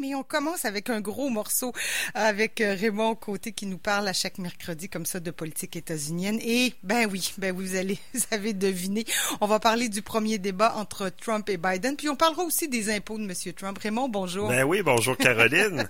mais on commence avec un gros morceau avec euh, Raymond Côté qui nous parle à chaque mercredi comme ça de politique états-unienne. Et ben oui, ben vous allez, vous avez deviné, on va parler du premier débat entre Trump et Biden, puis on parlera aussi des impôts de M. Trump. Raymond, bonjour. Ben oui, bonjour Caroline.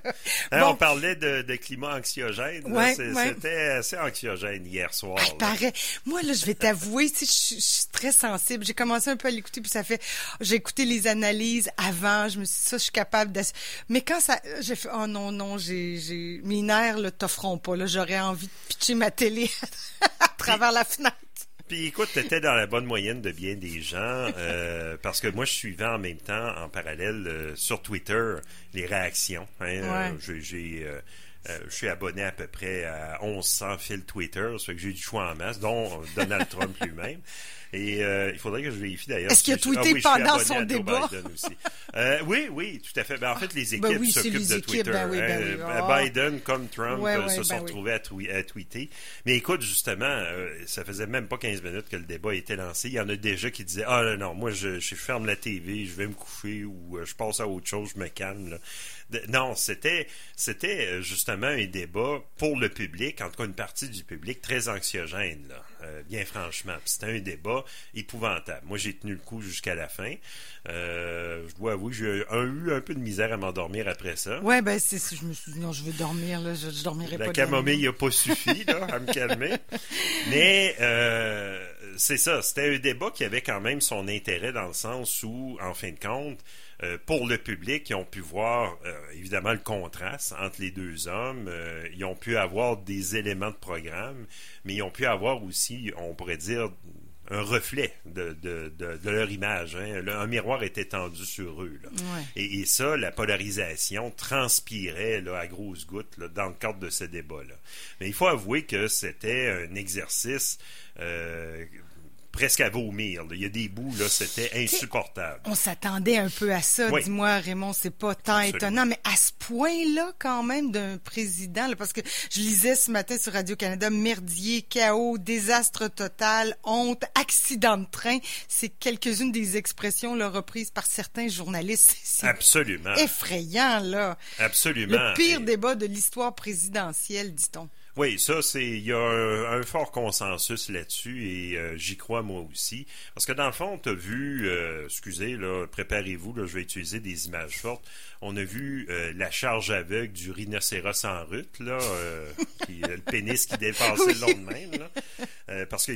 Hein, on parlait de, de climat anxiogène. Ouais, C'était assez anxiogène hier soir. Ah, paraît. Moi, là, je vais t'avouer, je, je suis très sensible. J'ai commencé un peu à l'écouter, puis ça fait, j'ai écouté les analyses avant, je me suis dit, ça, je suis capable de... Mais quand ça, j'ai fait, oh non, non, j'ai, j'ai, mes nerfs, là, t'offront pas, là, j'aurais envie de pitcher ma télé à travers la fenêtre. Puis écoute, t'étais dans la bonne moyenne de bien des gens, euh, parce que moi, je suivais en même temps, en parallèle, euh, sur Twitter, les réactions. Hein, euh, j'ai... je suis abonné à peu près à 1100 fils Twitter, ça fait que j'ai du choix en masse, dont Donald Trump lui-même. Et euh, il faudrait que je vérifie d'ailleurs. Est-ce qu'il a tweeté ah pendant son débat? Euh, oui, oui, tout à fait. Ben, en fait, les ben équipes s'occupent de Twitter. Ben oui, ben hein. oui. Biden comme Trump euh, se sont retrouvés à, tweeter. Mais écoute, justement, ça faisait même pas 15 minutes que le débat était lancé. Il y en a déjà qui disaient Ah non, non, moi je, je ferme la TV, je vais me coucher ou je passe à autre chose, je me calme. Là. Non, c'était c'était justement un débat pour le public, en tout cas une partie du public très anxiogène, là, bien franchement. C'était un débat épouvantable. Moi, j'ai tenu le coup jusqu'à la fin. Euh, je dois avouer, j'ai eu un peu de misère à m'endormir après ça. Ouais, ben c'est je me suis dit non, je veux dormir là, je, je dormirai la pas. La camomille n'a pas suffi là, à me calmer. Mais euh, c'est ça, c'était un débat qui avait quand même son intérêt dans le sens où, en fin de compte, euh, pour le public, ils ont pu voir évidemment le contraste entre les deux hommes. ils ont pu avoir des éléments de programme, mais ils ont pu avoir aussi, on pourrait dire, un reflet de, de, de, leur image. Hein. un miroir était tendu sur eux. Et, ça, la polarisation transpirait là, à grosses gouttes là, dans le cadre de ce débat-là. Mais il faut avouer que c'était un exercice euh, presque à vomir. Il y a des bouts, là, c'était insupportable. On s'attendait un peu à ça. Dis-moi, Raymond, c'est pas tant étonnant, mais à ce point-là, quand même, d'un président, parce que je lisais ce matin sur Radio-Canada, merdier, chaos, désastre total, honte, accident de train. C'est quelques-unes des expressions là, reprises par certains journalistes. Absolument. effrayant, là. Absolument. Le pire débat de l'histoire présidentielle, dit-on. Oui, ça, c'est il y a un, fort consensus là-dessus et euh, j'y crois moi aussi. Parce que dans le fond, tu as vu, euh, excusez, là, préparez-vous, là, je vais utiliser des images fortes. On a vu euh, la charge aveugle du rhinocéros en rut, là, qui, le pénis qui dépassait le long de même, là. parce que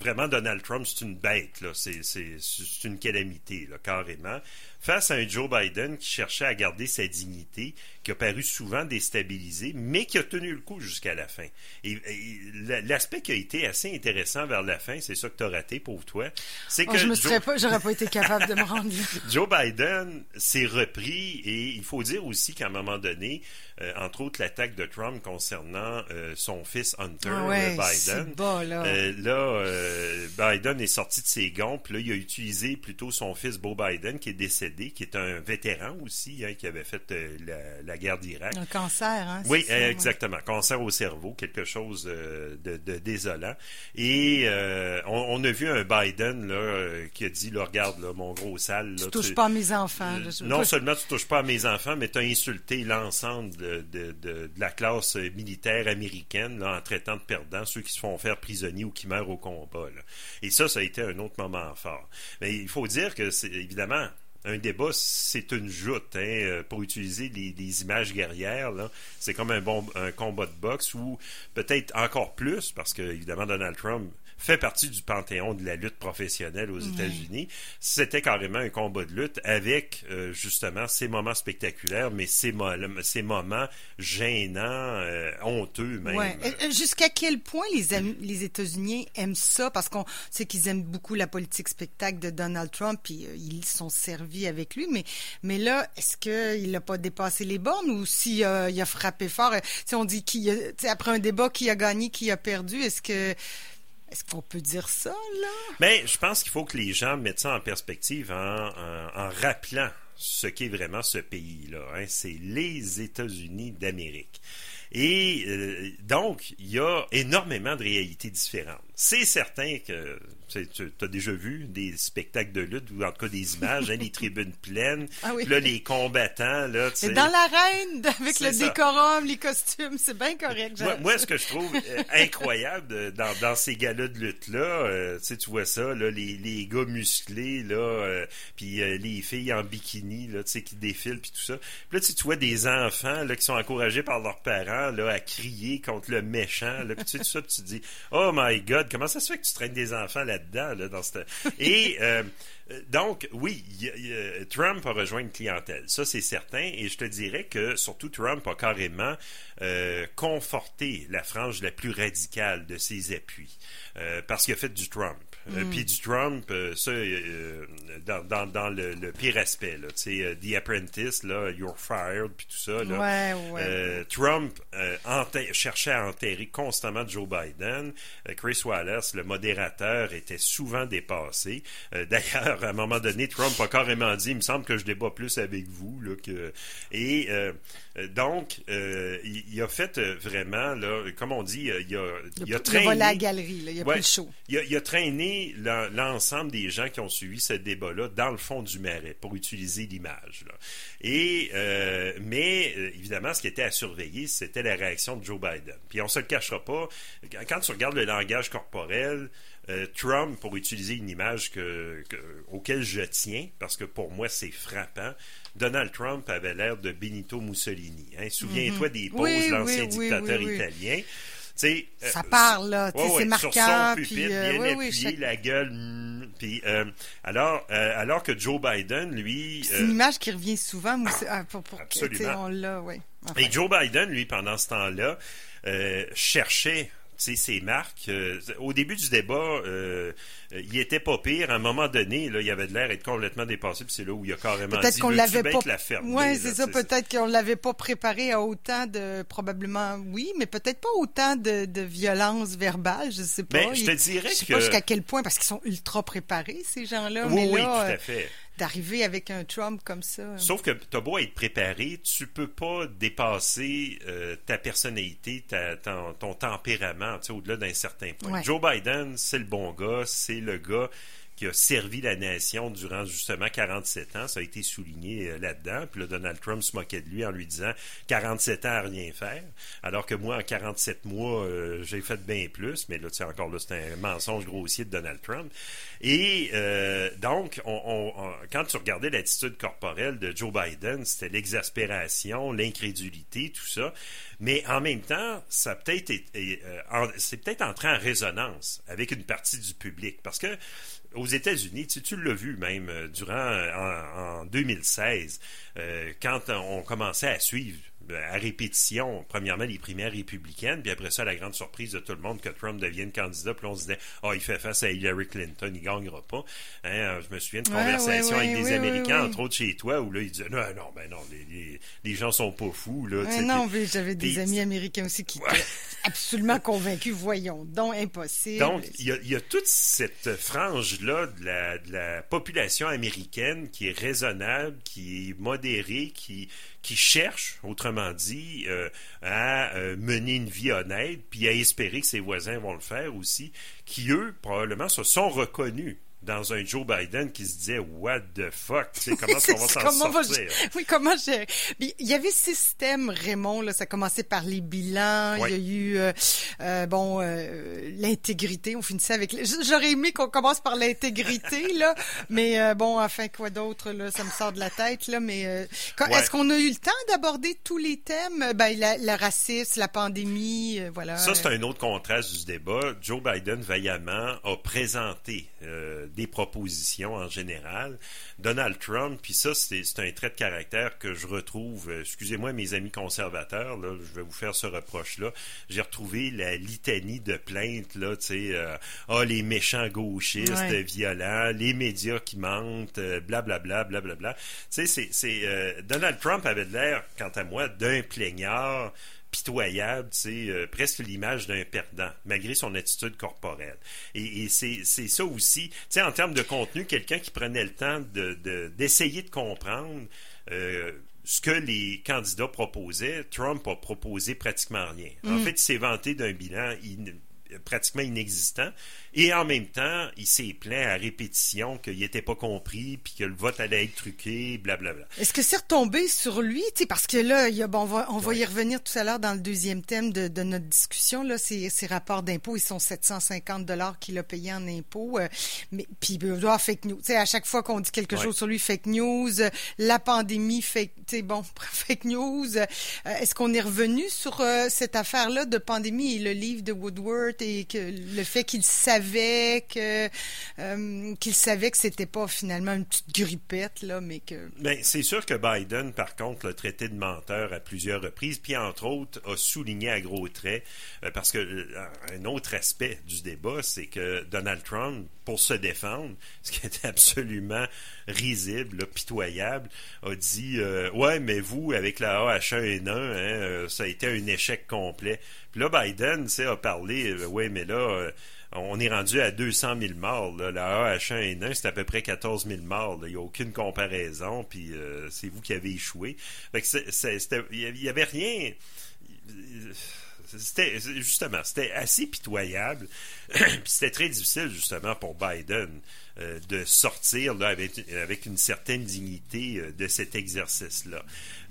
vraiment, Donald Trump, c'est une bête, là. C'est, c'est, c'est une calamité, là, carrément face à un Joe Biden qui cherchait à garder sa dignité, qui a paru souvent déstabilisé, mais qui a tenu le coup jusqu'à la fin. Et, l'aspect qui a été assez intéressant vers la fin, c'est ça que tu as raté, pauvre toi, c'est oh, que... je me serais pas, j'aurais pas été capable de me rendre Joe Biden s'est repris et il faut dire aussi qu'à un moment donné, euh, entre autres l'attaque de Trump concernant euh, son fils Hunter ah Biden. là, euh, là Biden est sorti de ses gonds, puis là, il a utilisé plutôt son fils Beau Biden, qui est décédé, qui est un vétéran aussi, hein, qui avait fait la, guerre d'Irak. Un cancer, hein? Oui, exactement. Cancer au cerveau, quelque chose de, désolant. Et on, a vu un Biden là, qui a dit, là, regarde, là, mon gros sale. Là, tu touches pas à mes enfants. non seulement tu touches pas à mes enfants, mais tu as insulté l'ensemble de de, la classe militaire américaine en traitant de perdants ceux qui se font faire prisonniers ou qui meurent au combat. Et ça, ça a été un autre moment fort. Mais il faut dire que c'est évidemment un débat, c'est une joute. Hein, euh, pour utiliser les, images guerrières, c'est comme un un combat de boxe ou peut-être encore plus, parce que évidemment Donald Trump fait partie du panthéon de la lutte professionnelle aux États-Unis. C'était carrément un combat de lutte avec euh, justement ces moments spectaculaires, mais ces, ces moments gênants, euh, honteux même. Ouais. Euh, jusqu'à quel point les, les États-Unis aiment ça? Parce qu'on sait qu'ils aiment beaucoup la politique spectacle de Donald Trump, puis ils sont servis avec lui. Mais, mais là, est-ce qu'il n'a pas dépassé les bornes ou s'il a, il a frappé fort? Si on dit qu'il après un débat, qui a gagné, qui a perdu, est-ce que est-ce qu'on peut dire ça, là? Mais je pense qu'il faut que les gens mettent ça en perspective en, rappelant ce qu'est vraiment ce pays-là. Hein. C'est les États-Unis d'Amérique. Et euh, donc, il y a énormément de réalités différentes. c'est certain que tu as déjà vu des spectacles de lutte ou en tout cas des images, hein, les tribunes pleines, Ah oui. là les combattants là, tu C'est sais. dans l'arène, avec le ça. décorum, les costumes, c'est bien correct. Moi, moi, ce que je trouve euh, incroyable de- dans, dans ces gars-là de lutte-là, euh, tu vois ça, là, les, les gars musclés, là, euh, puis euh, les filles en bikini, là, tu sais, qui défilent, puis tout ça. Puis là, tu vois des enfants, là, qui sont encouragés par leurs parents, là, à crier contre le méchant, là, puis tu sais, tout ça, puis tu te dis, oh my God, comment ça se fait que tu traînes des enfants Et... euh, donc, oui, Trump a rejoint une clientèle, ça c'est certain, et je te dirais que surtout Trump a carrément euh, conforté la frange la plus radicale de ses appuis, euh, parce qu'il a fait du Trump. Euh, Puis du Trump, euh, ça, euh, dans, dans, dans le, le pire aspect, là, tu sais, euh, The Apprentice, là, You're Fired, puis tout ça, là. Ouais, ouais. Euh, Trump euh, cherchait à enterrer constamment Joe Biden. Euh, Chris Wallace, le modérateur, était souvent dépassé. Euh, D'ailleurs, à un moment donné, Trump a carrément dit, il me semble que je débat plus avec vous. Là, que... Et euh, euh, donc, euh, il, il a fait euh, vraiment, là, comme on dit, euh, il a, il a il a traîné... la galerie, là. il a Ouais. le show. Il a, il a traîné l'en- l'ensemble des gens qui ont suivi ce débat-là dans le fond du marais pour utiliser l'image. Et euh, mais euh, évidemment, ce qui était à surveiller, c'était la réaction de Joe Biden. Puis on se le cachera pas. Quand- Quand tu regardes le langage corporel, euh, Trump, pour utiliser une image que, que- auquel je tiens, parce que pour moi c'est frappant, Donald Trump avait l'air de Benito Mussolini. Hein. Souviens-toi des poses Oui, de l'ancien oui, dictateur oui, italien. Sais, Ça euh, parle, là, Ouais, ouais, c'est sur marquant. son pupitre, puis, euh, bien appuyé, chaque- la gueule. mm, puis, euh, alors, euh, alors que Joe Biden, lui, C'est euh, une image qui revient souvent. moi, ah, pour, pour Absolument. on l'a, oui. Enfin, et Joe Biden, lui, pendant ce temps-là, euh, cherchait ses marques. Euh, au début du débat, euh, euh, il était pas pire. À un moment donné, là, il avait de l'air d'être complètement dépassé. Puis c'est là où il a carrément Peut-être qu'on l'avait pas. la là, c'est ça. Peut-être qu'on l'avait pas préparé à autant de, probablement, oui, mais peut-être pas autant de, de violence verbale. Je sais pas. Ben, je te Il- dirais je sais que- pas jusqu'à quel point, parce qu'ils sont ultra préparés ces gens-là. Oui, mais oui, là, tout euh, à fait. D'arriver avec un Trump comme ça. Sauf que t'as beau être préparé, tu peux pas dépasser euh, ta personnalité, ta- ton, ton tempérament, tu sais, au-delà d'un certain point. Ouais. Joe Biden, c'est le bon gars, c'est le gars qui a servi la nation durant justement 47 ans. Ça a été souligné euh, là-dedans. Puis là, Donald Trump se moquait de lui en lui disant 47 ans à rien faire. Alors que moi, en 47 mois, euh, j'ai fait bien plus. Mais là, tu sais, encore là, c'est un mensonge grossier de Donald Trump. Et euh, donc, on, on- on- quand tu regardais l'attitude corporelle de Joe Biden, c'était l'exaspération, l'incrédulité, tout ça. Mais en même temps, ça peut-être euh, c'est peut-être entré en résonance avec une partie du public. Parce que aux États-Unis, tu, tu l'as vu même euh, durant en, en 2016, euh, quand on commençait à suivre euh, à répétition, premièrement, les primaires républicaines, puis après ça, la grande surprise de tout le monde que Trump devienne candidat, puis on se disait, ah, il fait face à Hillary Clinton, il gagnera pas. Hein, euh, je me souviens de Ouais, conversations ouais, avec des Américains, entre autres chez toi, où là, ils disaient, non, non, ben non, les, les, les gens sont pas fous, là. non, mais j'avais des amis américains aussi qui étaient absolument convaincus. Voyons, donc impossible. Donc, il y a, il y a toute cette frange-là de la, de la population américaine qui est raisonnable, qui est modérée, qui, qui cherche, autrement dit, euh, à euh, mener une vie honnête, puis à espérer que ses voisins vont le faire aussi, qui, eux, probablement, se sont reconnus dans un Joe Biden qui se disait What the fuck, comment est-ce qu'on va s'en sortir? Oui, comment gérer? Puis, Il y avait système, Raymond, là, ça a commencé par les bilans, il y a eu, euh, euh, bon, euh, l'intégrité, on finissait avec... J'aurais aimé qu'on commence par l'intégrité, là, mais euh, bon, enfin, quoi d'autre, là, ça me sort de la tête, là, mais euh, quand- Ouais. est-ce qu'on a eu le temps d'aborder tous les thèmes? Ben, la- le racisme, la pandémie, voilà. Ça, c'est un autre contraste du débat. Joe Biden, vaillamment, a présenté euh, des propositions en général. Donald Trump, puis ça, c'est un trait de caractère que je retrouve, euh, excusez-moi mes amis conservateurs, là, je vais vous faire ce reproche-là. J'ai retrouvé la litanie de plaintes, là, tu sais, euh, ah, les méchants gauchistes, Ouais. violents, les médias qui mentent, euh, blablabla, blablabla. Tu sais, c'est- euh, Donald Trump avait l'air, quant à moi, d'un plaignard pitoyable, sais, euh, presque l'image d'un perdant, malgré son attitude corporelle. Et, et c'est c'est ça aussi, tu sais, en termes de contenu, quelqu'un qui prenait le temps de- de- d'essayer de, comprendre euh, ce que les candidats proposaient, Trump a proposé pratiquement rien. En fait, il s'est vanté d'un bilan in- pratiquement inexistant. Et en même temps, il s'est plaint à répétition qu'il n'était pas compris, puis que le vote allait être truqué, blablabla. Est-ce que c'est retombé sur lui? parce que là, il y a, bon, on va, on va y revenir tout à l'heure dans le deuxième thème de, de notre discussion. Là, ces, ces rapports d'impôts, ils sont 750 dollars qu'il a payé en impôts. Euh, mais puis doit fake news. sais, à chaque fois qu'on dit quelque chose sur lui, fake news, la pandémie, fake, bon, fake news. Euh, est-ce qu'on est revenu sur euh, cette affaire-là de pandémie et le livre de Woodward et que le fait qu'il savait que euh, qu'il savait que c'était pas finalement une petite grippette là, mais que. Ben, c'est sûr que Biden, par contre, l'a traité de menteur à plusieurs reprises, puis entre autres a souligné à gros traits euh, parce que euh, un autre aspect du débat, c'est que Donald Trump, pour se défendre, ce qui était absolument risible, pitoyable, a dit ouais, mais vous avec la H1N1, hein, ça a été un échec complet. Puis là, Biden, a parlé, ouais, mais là on est rendu à 200 000 morts. La AH1N1, c'est à peu près 14 000 morts. Il n'y a aucune comparaison, puis euh, c'est vous qui avez échoué. il n'y avait rien. C'était justement, c'était assez pitoyable. c'était très difficile justement pour Biden euh, de sortir là, avec, une certaine dignité euh, de cet exercice-là.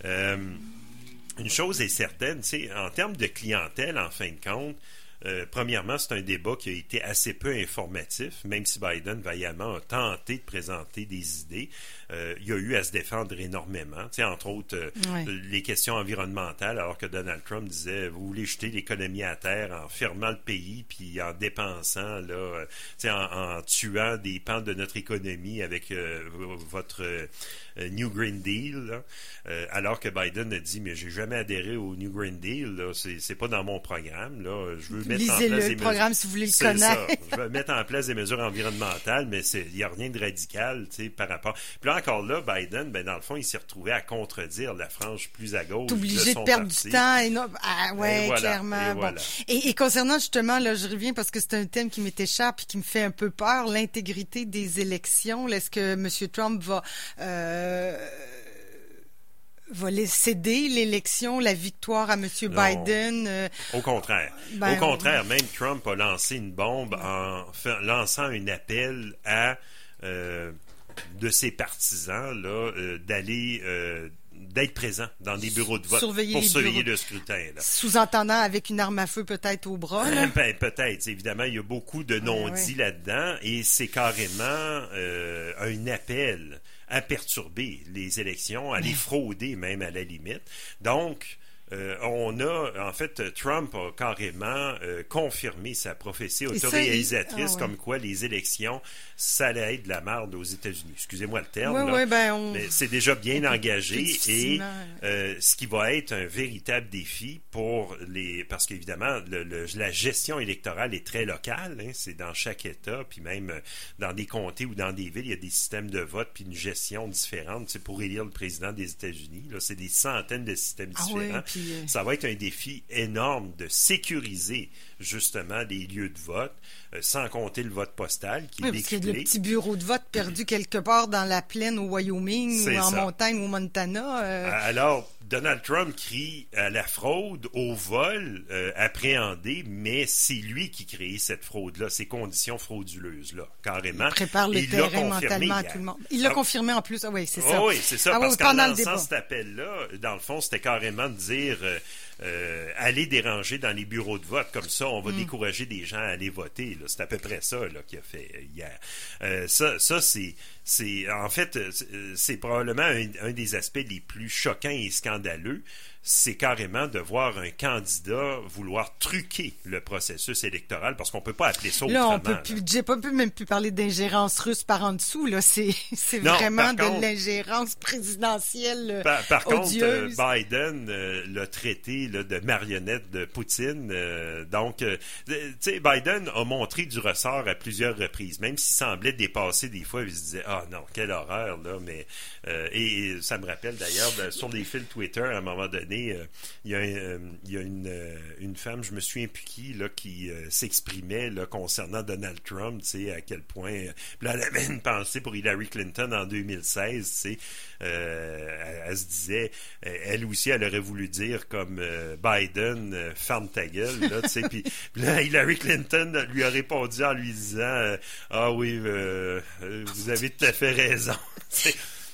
une chose est certaine, en termes de clientèle, en fin de compte, euh, premièrement, c'est un débat qui a été assez peu informatif, même si Biden vaillamment a tenté de présenter des idées. Euh, il y a eu à se défendre énormément. Tu sais, entre autres, euh, les questions environnementales, alors que Donald Trump disait vous voulez jeter l'économie à terre en fermant le pays puis en dépensant là, tu sais, en, tuant des pans de notre économie avec votre New Green Deal. alors que Biden a dit mais j'ai jamais adhéré au New Green Deal. C'est, pas dans mon programme. Là, je veux Lisez le programme si vous voulez le connaître. Je vais mettre en place des mesures environnementales, mais il n'y a rien de radical par rapport. Puis là, encore là, Biden, ben, dans le fond, il s'est retrouvé à contredire la frange plus à gauche. obligé de, perdre du temps. Et non... Ah, ouais, clairement. Et, concernant justement, là, je reviens parce que c'est un thème qui m'est cher et qui me fait un peu peur, l'intégrité des élections. Est-ce que M. Trump va. Euh va céder l'élection, la victoire à M. Biden. Euh, Au contraire. Ben, Au contraire, même Trump a lancé une bombe en lançant un appel à euh, de ses partisans là euh, d'aller d'être présents dans des bureaux de vote pour surveiller le scrutin. Sous-entendant avec une arme à feu peut-être au bras. Ben, peut-être. Évidemment, il y a beaucoup de non-dits là-dedans et c'est carrément un appel à perturber les élections, à les frauder même à la limite. Donc, euh, on a, en fait, Trump a carrément euh, confirmé sa prophétie autoréalisatrice ah comme quoi les élections, ça allait être de la merde aux États-Unis. Excusez-moi le terme. Ben, mais c'est déjà bien engagé et euh, ce qui va être un véritable défi pour les. Parce qu'évidemment, la gestion électorale est très locale. Hein, c'est dans chaque État, puis même dans des comtés ou dans des villes, il y a des systèmes de vote puis une gestion différente. C'est pour élire le président des États-Unis. Là, c'est des centaines de systèmes ah différents. Euh, ça va être un défi énorme de sécuriser justement les lieux de vote, euh, sans compter le vote postal qui oui, est que le petit bureau de vote perdu quelque part dans la plaine au Wyoming ou en montagne au Montana. Euh. Alors, Donald Trump crie à la fraude, au vol appréhendé, mais c'est lui qui crée cette fraude-là, ces conditions frauduleuses-là, carrément. Il prépare le terrain mentalement à tout le monde. Il l'a ah. confirmé en plus. Ah oui, c'est ça. oui, c'est ça. Ah parce qu'en lançant cet appel-là, dans le fond, c'était carrément de dire euh, euh, aller déranger dans les bureaux de vote. Comme ça, on va mm. décourager des gens à aller voter. C'est à peu près ça qu'il a fait hier. Euh, ça, ça c'est c'est en fait c'est probablement un, des aspects les plus choquants et scandaleux c'est carrément de voir un candidat vouloir truquer le processus électoral parce qu'on peut pas appeler ça là, on peut plus, j'ai pas pu même plus parler d'ingérence russe par en dessous là, c'est c'est vraiment de l'ingérence présidentielle par, par contre euh, Biden euh, l'a traité de marionnette de Poutine euh, donc sais Biden a montré du ressort à plusieurs reprises même s'il semblait dépasser des fois il se disait ah non, quelle horreur, là. Mais, euh, et, ça me rappelle d'ailleurs, sur les fils Twitter, à un moment donné, euh, il y a, euh, il y a une, une femme, je me souviens plus qui, là, qui s'exprimait concernant Donald Trump, tu sais, à quel point. là, elle avait une pensée pour Hillary Clinton en 2016, tu sais. elle, se disait, elle aussi, elle aurait voulu dire comme Biden, ferme ta gueule, là, tu sais. Puis là, Hillary Clinton lui a répondu en lui disant, ah oui, vous avez tout à fait raison.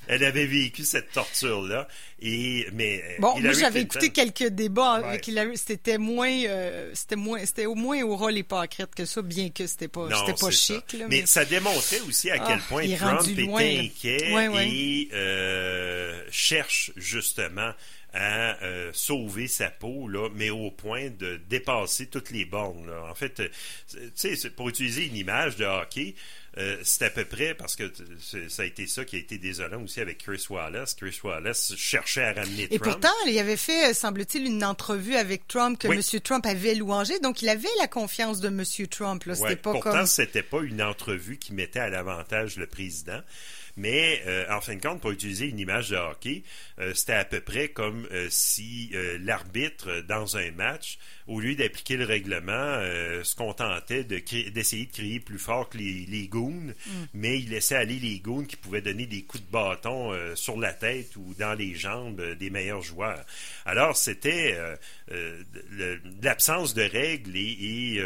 Elle avait vécu cette torture-là. Et, mais, euh, bon, moi, j'avais écouté quelques débats avec Hillary. C'était moins, euh, c'était moins, c'était au moins au rôle hypocrite que ça, bien que c'était pas, c'était pas chic. mais... ça démontrait aussi à quel ah, point Trump était inquiet et euh, cherche justement à sauver sa peau, là, mais au point de dépasser toutes les bornes. Là. En fait, tu sais, pour utiliser une image de hockey, euh, c'est à peu près parce que ça a été ça qui a été désolant aussi avec Chris Wallace. Chris Wallace cherchait à ramener Trump. Et pourtant, il avait fait, semble-t-il, une entrevue avec Trump que M. Trump avait louangé, donc il avait la confiance de M. Trump. Là. C'était pas pourtant, c'était pas une entrevue qui mettait à l'avantage le président. Mais euh, en fin de compte, pour utiliser une image de hockey, euh, c'était à peu près comme si l'arbitre dans un match au lieu d'appliquer le règlement, euh, se contentait d'essayer de, crier plus fort que les, les goons, mm. mais il laissait aller les goons qui pouvaient donner des coups de bâton euh, sur la tête ou dans les jambes euh, des meilleurs joueurs. Alors, c'était l'absence de règles et,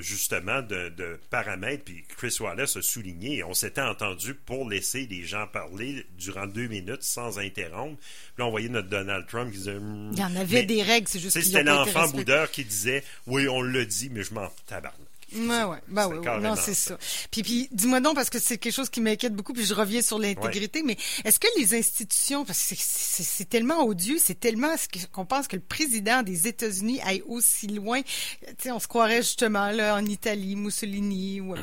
justement de, de, paramètres, puis Chris Wallace a souligné, on s'était entendu pour laisser les gens parler durant deux minutes sans interrompre. Puis là, on voyait notre Donald Trump qui disait... il y en avait des règles, c'est juste C'était l'enfant boudeur qui disait Oui, on le dit, mais je m'en tabarne. Ouais, ouais. Ben oui, non, c'est ça. Puis, puis dis-moi donc, parce que c'est quelque chose qui m'inquiète beaucoup, puis je reviens sur l'intégrité, mais est-ce que les institutions, parce que c'est tellement odieux, c'est tellement qu'on pense que le président des États-Unis aille aussi loin, tu sais, on se croirait justement là en Italie, Mussolini, ou,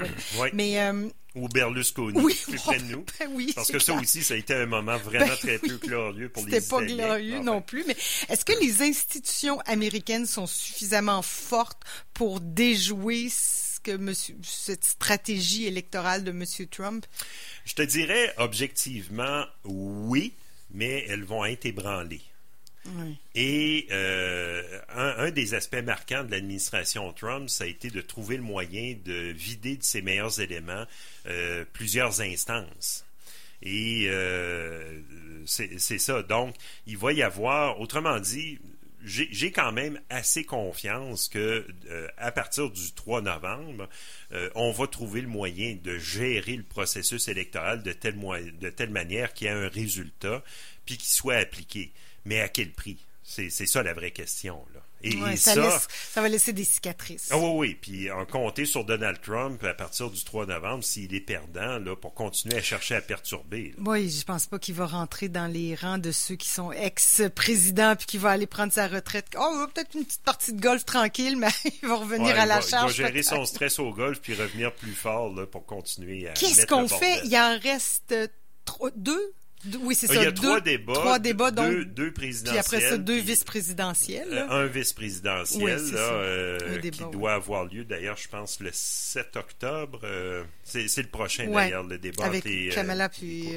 mais euh, ou Berlusconi, oui, plus près de nous. Ben oui, Parce que ça aussi, ça a été un moment vraiment ben très peu glorieux pour les C'était pas glorieux non plus, mais est-ce que les institutions américaines sont suffisamment fortes pour déjouer ce que monsieur, cette stratégie électorale de M. Trump? Je te dirais objectivement oui, mais elles vont être ébranlées. Et euh, un, des aspects marquants de l'administration Trump, ça a été de trouver le moyen de vider de ses meilleurs éléments euh, plusieurs instances. Et euh, c'est ça. Donc, il va y avoir, autrement dit, j'ai quand même assez confiance que à partir du 3 novembre, on va trouver le moyen de gérer le processus électoral de telle, de telle manière qu'il y ait un résultat, puis qu'il soit appliqué. Mais à quel prix? C'est ça la vraie question. Là. Et, ça, ça, va laisser des cicatrices. Ah oui, oui. Puis en compter sur Donald Trump à partir du 3 novembre s'il est perdant là, pour continuer à chercher à perturber. Oui, je pense pas qu'il va rentrer dans les rangs de ceux qui sont ex-présidents puis qu'il va aller prendre sa retraite. Oh, peut-être une petite partie de golf tranquille, mais il va revenir à la charge. Il va gérer son stress au golf puis revenir plus fort là, pour continuer à. Qu'est-ce qu'on fait? Il en reste deux? Oui, c'est ça. Il y a trois débats. Trois débats, donc. Deux, deux présidentiels. Puis après ça, deux vice-présidentiels. Euh, un vice-présidentiel, euh, qui doit avoir lieu, d'ailleurs, je pense, le 7 octobre. Euh, c'est le prochain, d'ailleurs, le débat. Avec Kamala puis...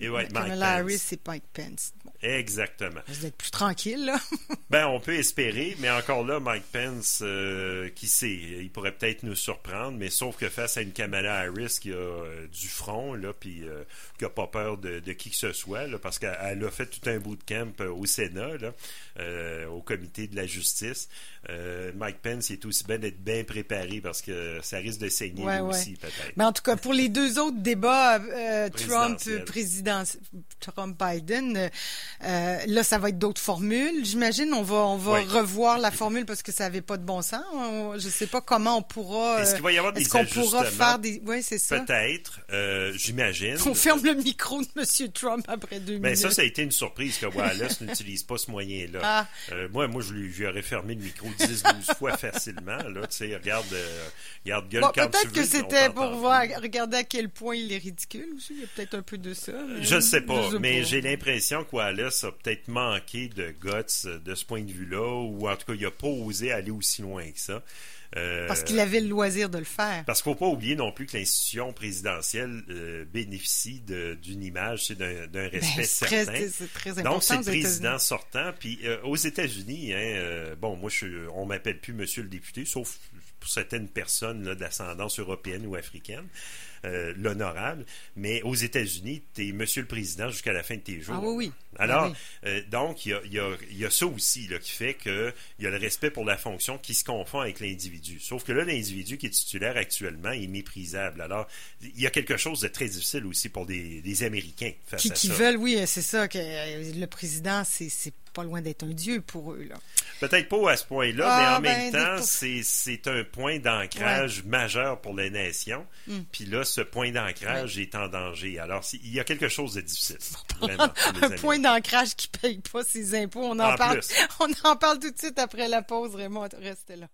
Et ouais, Kamala Harris et Mike Pence. Exactement. Vous êtes plus tranquille, là. ben, on peut espérer, mais encore là, Mike Pence, euh, qui sait, il pourrait peut-être nous surprendre, mais sauf que face à une Kamala Harris qui a euh, du front, là, puis euh, qui n'a pas peur de, qui que ce soit, là, parce qu'elle a fait tout un bout de camp au Sénat, là, au comité de la justice. Mike Pence, il est aussi bien d'être bien préparé parce que ça risque de saigner aussi, peut-être. Mais en tout cas, pour les deux autres débats, Trump, président, Trump-Biden, euh, là, ça va être d'autres formules. J'imagine on va on va revoir la formule parce que ça n'avait pas de bon sens. je ne sais pas comment on pourra. Est-ce qu'il va y avoir des qu'on pourra faire des Oui, c'est ça. Peut-être. Euh, j'imagine. On ferme le micro de M. Trump après deux ben, minutes. Ça, ça a été une surprise que Wallace n'utilise pas ce moyen-là. Ah. Euh, moi, moi, je lui, aurais fermé le micro 10-12 fois facilement. Là, tu sais, regarde, regarde gueule Peut-être que c'était pour voir, regarder à quel point il est ridicule aussi. Il y a peut-être un peu de ça. Je ne sais pas, Je mais j'ai l'impression que Wallace a peut-être manqué de guts euh, de ce point de vue-là, ou en tout cas, il n'a pas osé aller aussi loin que ça. Euh, Parce qu'il avait le loisir de le faire. Parce qu'il ne faut pas oublier non plus que l'institution présidentielle euh, bénéficie de- d'une image, c'est d'un d'un Ben, respect c'est très, certain. c'est très important. Donc, c'est le président sortant. Puis, euh, aux États-Unis, hein, bon, moi, je, on m'appelle plus monsieur le député, sauf pour certaines personnes là, d'ascendance européenne ou africaine, l'honorable. Mais aux États-Unis, tu es monsieur le président jusqu'à la fin de tes jours. Ah oui, oui. Alors, Ah oui. euh, donc, il y a, y y ça aussi là, qui fait qu'il y a le respect pour la fonction qui se confond avec l'individu. Sauf que là, l'individu qui est titulaire actuellement est méprisable. Alors, il y a quelque chose de très difficile aussi pour des, des Américains face Qui, à qui ça. veulent, oui, c'est ça, que euh, le président, c'est pas loin d'être un dieu pour eux. Peut-être pas à ce point-là, Ah, mais en ben, même des- temps, c'est, un point d'ancrage majeur pour les nations. Hmm. Puis là, ce point d'ancrage est en danger. Alors, il y a quelque chose de difficile. vraiment, Un point Américains. D'ancrage qui paye pas ses impôts. On en, En parle, plus. on en parle tout de suite après la pause, Raymond. Restez là.